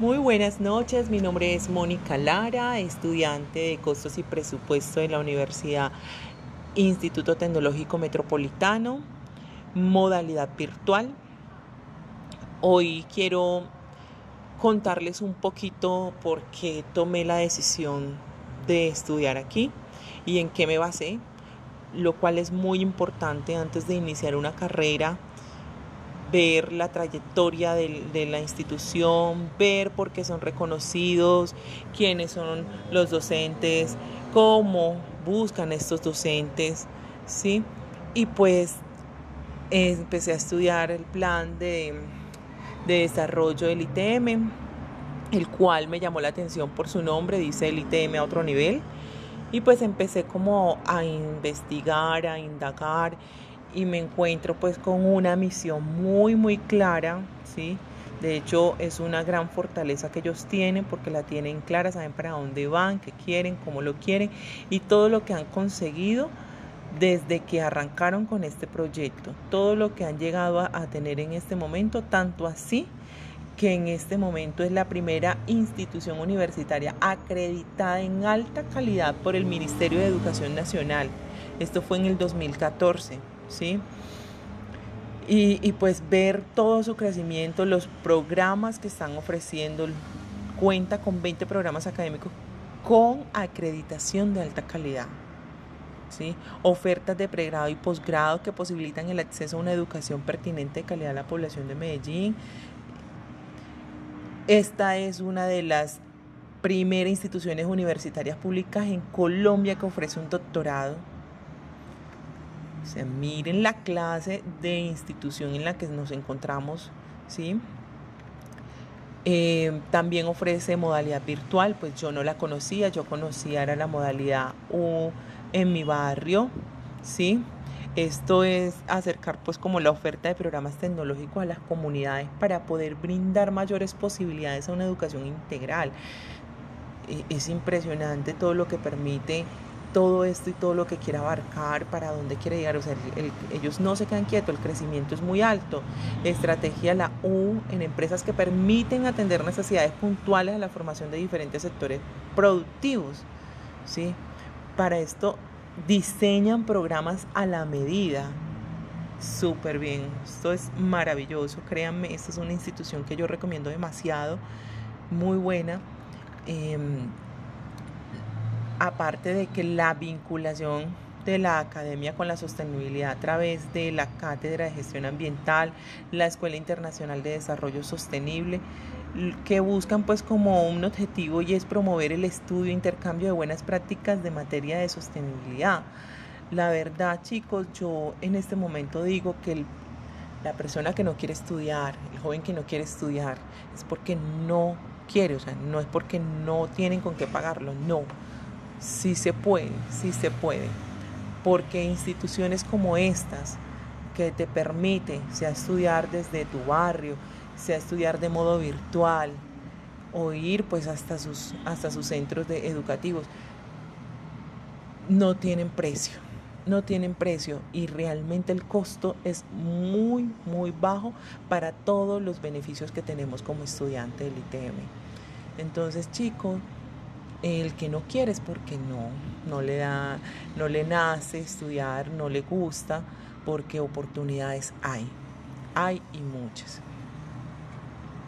Muy buenas noches, mi nombre es Mónica Lara, estudiante de costos y presupuesto de la Universidad Instituto Tecnológico Metropolitano, modalidad virtual. Hoy quiero contarles un poquito por qué tomé la decisión de estudiar aquí y en qué me basé, lo cual es muy importante antes de iniciar una carrera ver la trayectoria de, la institución, ver por qué son reconocidos, quiénes son los docentes, cómo buscan estos docentes, ¿sí? Y pues empecé a estudiar el plan de, de desarrollo del ITM, el cual me llamó la atención por su nombre, dice el ITM a otro nivel. Y pues empecé como a investigar, a indagar y me encuentro pues con una misión muy muy clara, ¿sí? De hecho es una gran fortaleza que ellos tienen porque la tienen clara, saben para dónde van, qué quieren, cómo lo quieren y todo lo que han conseguido desde que arrancaron con este proyecto, todo lo que han llegado a, a tener en este momento, tanto así que en este momento es la primera institución universitaria acreditada en alta calidad por el Ministerio de Educación Nacional. Esto fue en el 2014. ¿Sí? Y, pues ver todo su crecimiento, los programas que están ofreciendo, cuenta con 20 programas académicos con acreditación de alta calidad. ¿sí? Ofertas de pregrado y posgrado que posibilitan el acceso a una educación pertinente de calidad a la población de Medellín. Esta es una de las primeras instituciones universitarias públicas en Colombia que ofrece un doctorado o sea, miren la clase de institución en la que nos encontramos, ¿sí? Eh, también ofrece modalidad virtual, pues yo no la conocía, yo conocía era la modalidad U en mi barrio, ¿sí? Esto es acercar pues como la oferta de programas tecnológicos a las comunidades para poder brindar mayores posibilidades a una educación integral. E, es impresionante todo lo que permite todo esto y todo lo que quiere abarcar, para dónde quiere llegar. O sea, ellos no se quedan quietos, el crecimiento es muy alto. Estrategia la U en empresas que permiten atender necesidades puntuales a la formación de diferentes sectores productivos. ¿sí? Para esto diseñan programas a la medida. Súper bien, esto es maravilloso, créanme, esta es una institución que yo recomiendo demasiado, muy buena. Em, aparte de que la vinculación de la academia con la sostenibilidad a través de la Cátedra de Gestión Ambiental, la Escuela Internacional de Desarrollo Sostenible, que buscan pues como un objetivo y es promover el estudio intercambio de buenas prácticas de materia de sostenibilidad. La verdad, chicos, yo en este momento digo que la persona que no quiere estudiar, el joven que no quiere estudiar, es porque no quiere, o sea, no es porque no tienen con qué pagarlo, no sí se puede, sí se puede, porque instituciones como estas que te permiten, sea estudiar desde tu barrio, sea estudiar de modo virtual o ir pues hasta sus, hasta sus centros educativos, no tienen precio, no tienen precio y realmente el costo es muy, muy bajo para todos los beneficios que tenemos como estudiante del ITM. Entonces, chicos, el que no quiere es porque no, no le da, no le nace estudiar, no le gusta, porque oportunidades hay, hay y muchas.